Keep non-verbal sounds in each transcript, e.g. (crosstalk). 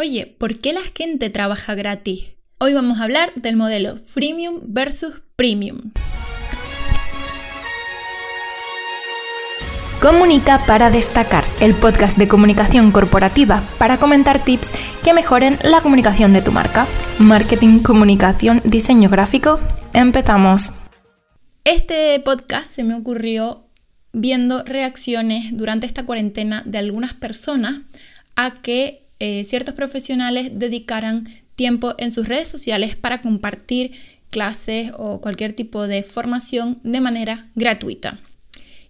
Oye, ¿por qué la gente trabaja gratis? Hoy vamos a hablar del modelo freemium versus premium. Comunica para destacar, el podcast de comunicación corporativa para comentar tips que mejoren la comunicación de tu marca. Marketing, comunicación, diseño gráfico. Empezamos. Este podcast se me ocurrió viendo reacciones durante esta cuarentena de algunas personas a que eh, ciertos profesionales dedicaran tiempo en sus redes sociales para compartir clases o cualquier tipo de formación de manera gratuita.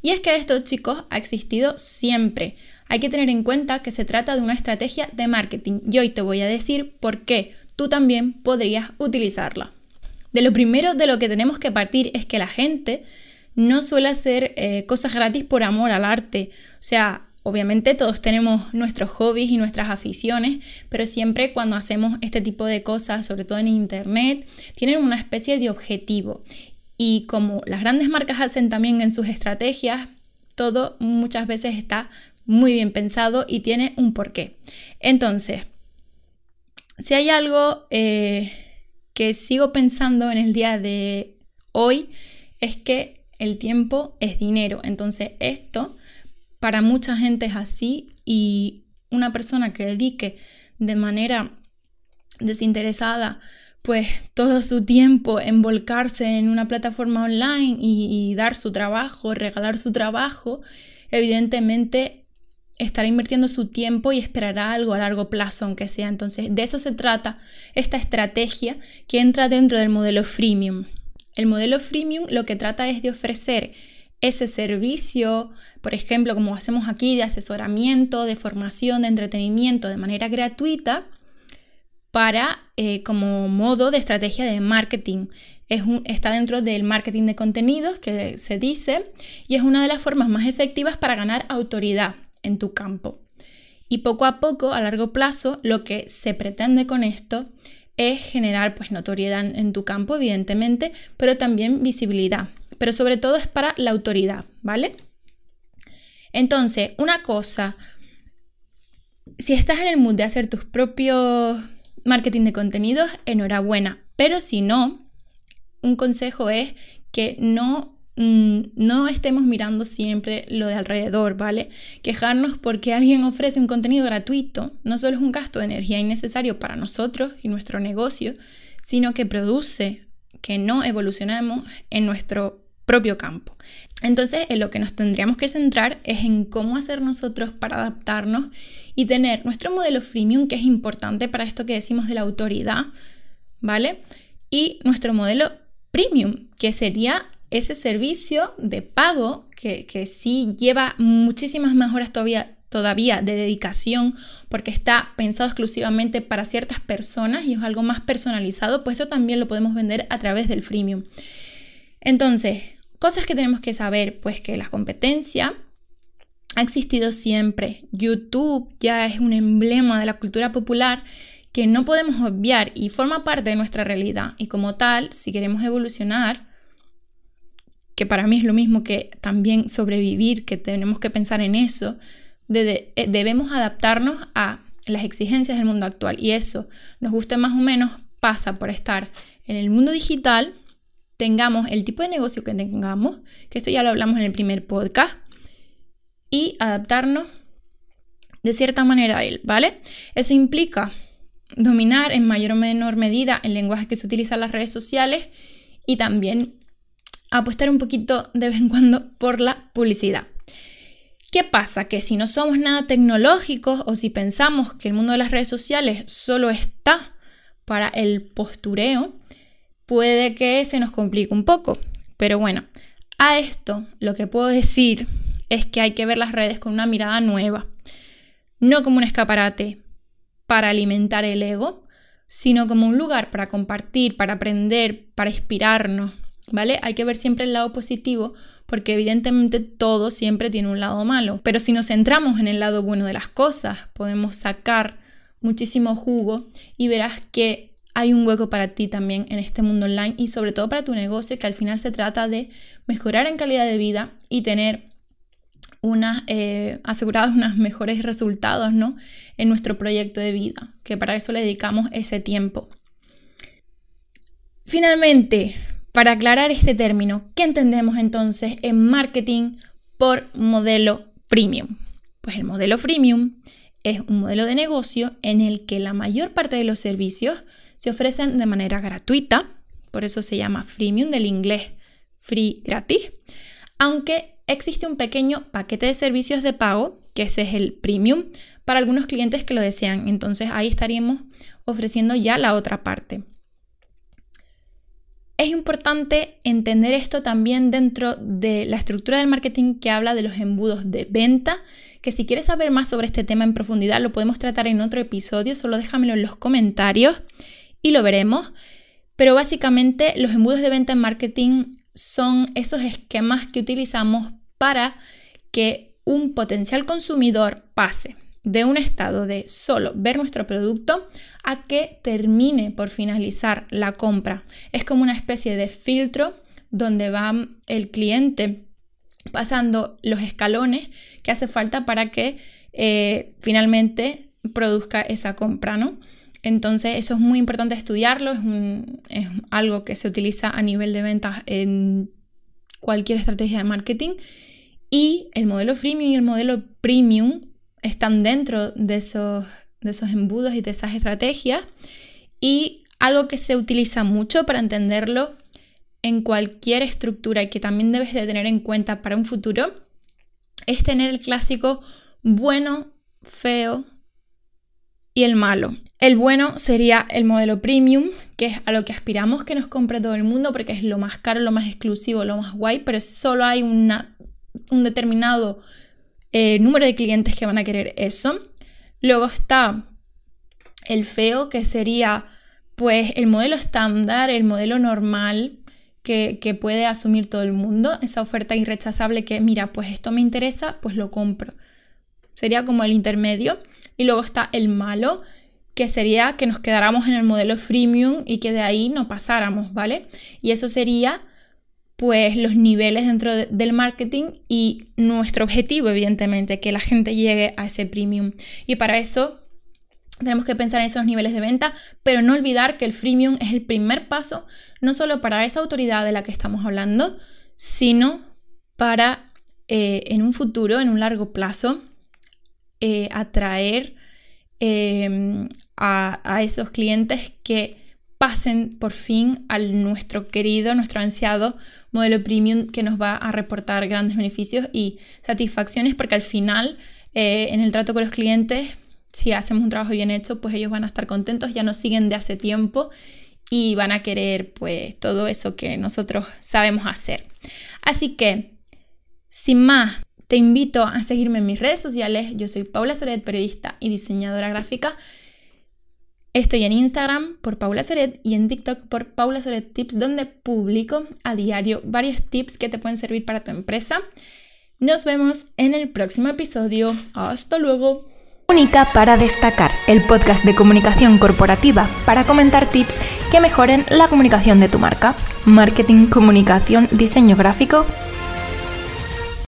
Y es que esto, chicos, ha existido siempre. Hay que tener en cuenta que se trata de una estrategia de marketing y hoy te voy a decir por qué tú también podrías utilizarla. De lo primero de lo que tenemos que partir es que la gente no suele hacer eh, cosas gratis por amor al arte. O sea, Obviamente todos tenemos nuestros hobbies y nuestras aficiones, pero siempre cuando hacemos este tipo de cosas, sobre todo en Internet, tienen una especie de objetivo. Y como las grandes marcas hacen también en sus estrategias, todo muchas veces está muy bien pensado y tiene un porqué. Entonces, si hay algo eh, que sigo pensando en el día de hoy, es que el tiempo es dinero. Entonces, esto para mucha gente es así y una persona que dedique de manera desinteresada pues todo su tiempo en volcarse en una plataforma online y, dar su trabajo, regalar su trabajo, evidentemente estará invirtiendo su tiempo y esperará algo a largo plazo, aunque sea. Entonces, de eso se trata esta estrategia que entra dentro del modelo freemium. El modelo freemium lo que trata es de ofrecer ese servicio, por ejemplo, como hacemos aquí, de asesoramiento, de formación, de entretenimiento de manera gratuita, para eh, como modo de estrategia de marketing. Es está dentro del marketing de contenidos que se dice y es una de las formas más efectivas para ganar autoridad en tu campo. Y poco a poco, a largo plazo, lo que se pretende con esto es generar pues notoriedad en tu campo, evidentemente, pero también visibilidad pero sobre todo es para la autoridad, ¿vale? Entonces, una cosa, si estás en el mood de hacer tus propios marketing de contenidos, enhorabuena, pero si no, un consejo es que no mm, no estemos mirando siempre lo de alrededor, ¿vale? Quejarnos porque alguien ofrece un contenido gratuito no solo es un gasto de energía innecesario para nosotros y nuestro negocio, sino que produce que no evolucionemos en nuestro propio campo. Entonces, en lo que nos tendríamos que centrar es en cómo hacer nosotros para adaptarnos y tener nuestro modelo freemium, que es importante para esto que decimos de la autoridad, ¿vale? Y nuestro modelo premium, que sería ese servicio de pago que, que sí lleva muchísimas mejoras todavía, todavía de dedicación porque está pensado exclusivamente para ciertas personas y es algo más personalizado, pues eso también lo podemos vender a través del freemium. Entonces, Cosas que tenemos que saber, pues que la competencia ha existido siempre. YouTube ya es un emblema de la cultura popular que no podemos obviar y forma parte de nuestra realidad. Y como tal, si queremos evolucionar, que para mí es lo mismo que también sobrevivir, que tenemos que pensar en eso, eh, debemos adaptarnos a las exigencias del mundo actual. Y eso, nos guste más o menos, pasa por estar en el mundo digital tengamos el tipo de negocio que tengamos, que esto ya lo hablamos en el primer podcast, y adaptarnos de cierta manera a él, ¿vale? Eso implica dominar en mayor o menor medida el lenguaje que se utiliza en las redes sociales y también apostar un poquito de vez en cuando por la publicidad. ¿Qué pasa? Que si no somos nada tecnológicos o si pensamos que el mundo de las redes sociales solo está para el postureo, puede que se nos complique un poco. Pero bueno, a esto lo que puedo decir es que hay que ver las redes con una mirada nueva. No como un escaparate para alimentar el ego, sino como un lugar para compartir, para aprender, para inspirarnos, ¿vale? Hay que ver siempre el lado positivo porque evidentemente todo siempre tiene un lado malo. Pero si nos centramos en el lado bueno de las cosas, podemos sacar muchísimo jugo y verás que hay un hueco para ti también en este mundo online y sobre todo para tu negocio, que al final se trata de mejorar en calidad de vida y tener unas, eh, asegurados (laughs) unos mejores resultados ¿no? en nuestro proyecto de vida, que para eso le dedicamos ese tiempo. Finalmente, para aclarar este término, ¿qué entendemos entonces en marketing por modelo freemium? Pues el modelo freemium es un modelo de negocio en el que la mayor parte de los servicios se ofrecen de manera gratuita, por eso se llama freemium del inglés free gratis, aunque existe un pequeño paquete de servicios de pago, que ese es el premium, para algunos clientes que lo desean. Entonces ahí estaríamos ofreciendo ya la otra parte. Es importante entender esto también dentro de la estructura del marketing que habla de los embudos de venta, que si quieres saber más sobre este tema en profundidad lo podemos tratar en otro episodio, solo déjamelo en los comentarios y lo veremos. Pero básicamente los embudos de venta en marketing son esos esquemas que utilizamos para que un potencial consumidor pase de un estado de solo ver nuestro producto a que termine por finalizar la compra. Es como una especie de filtro donde va el cliente pasando los escalones que hace falta para que eh, finalmente produzca esa compra, ¿no? Entonces eso es muy importante estudiarlo, es, algo que se utiliza a nivel de ventas en cualquier estrategia de marketing y el modelo freemium y el modelo premium están dentro de esos, de esos embudos y de esas estrategias. Y algo que se utiliza mucho para entenderlo en cualquier estructura y que también debes de tener en cuenta para un futuro es tener el clásico bueno, feo y el malo. El bueno sería el modelo premium, que es a lo que aspiramos que nos compre todo el mundo porque es lo más caro, lo más exclusivo, lo más guay, pero solo hay una, un determinado eh, número de clientes que van a querer eso. Luego está el feo, que sería pues el modelo estándar, el modelo normal que, que, puede asumir todo el mundo, esa oferta irrechazable que mira, pues esto me interesa, pues lo compro. Sería como el intermedio. Y luego está el malo, que sería que nos quedáramos en el modelo freemium y que de ahí no pasáramos, ¿vale? Y eso sería pues los niveles dentro del marketing y nuestro objetivo, evidentemente, que la gente llegue a ese premium. Y para eso tenemos que pensar en esos niveles de venta, pero no olvidar que el freemium es el primer paso, no solo para esa autoridad de la que estamos hablando, sino para eh, en un futuro, en un largo plazo, eh, atraer em, a, esos clientes que pasen por fin al nuestro querido, nuestro ansiado modelo premium que nos va a reportar grandes beneficios y satisfacciones porque al final eh, en el trato con los clientes, si hacemos un trabajo bien hecho, pues ellos van a estar contentos, ya nos siguen de hace tiempo y van a querer pues todo eso que nosotros sabemos hacer. Así que, sin más, te invito a seguirme en mis redes sociales. Yo soy Paula Soret, periodista y diseñadora gráfica. Estoy en Instagram por Paula Soret y en TikTok por Paula Soret Tips, donde publico a diario varios tips que te pueden servir para tu empresa. Nos vemos en el próximo episodio. Hasta luego. Única para destacar, el podcast de comunicación corporativa para comentar tips que mejoren la comunicación de tu marca. Marketing, comunicación, diseño gráfico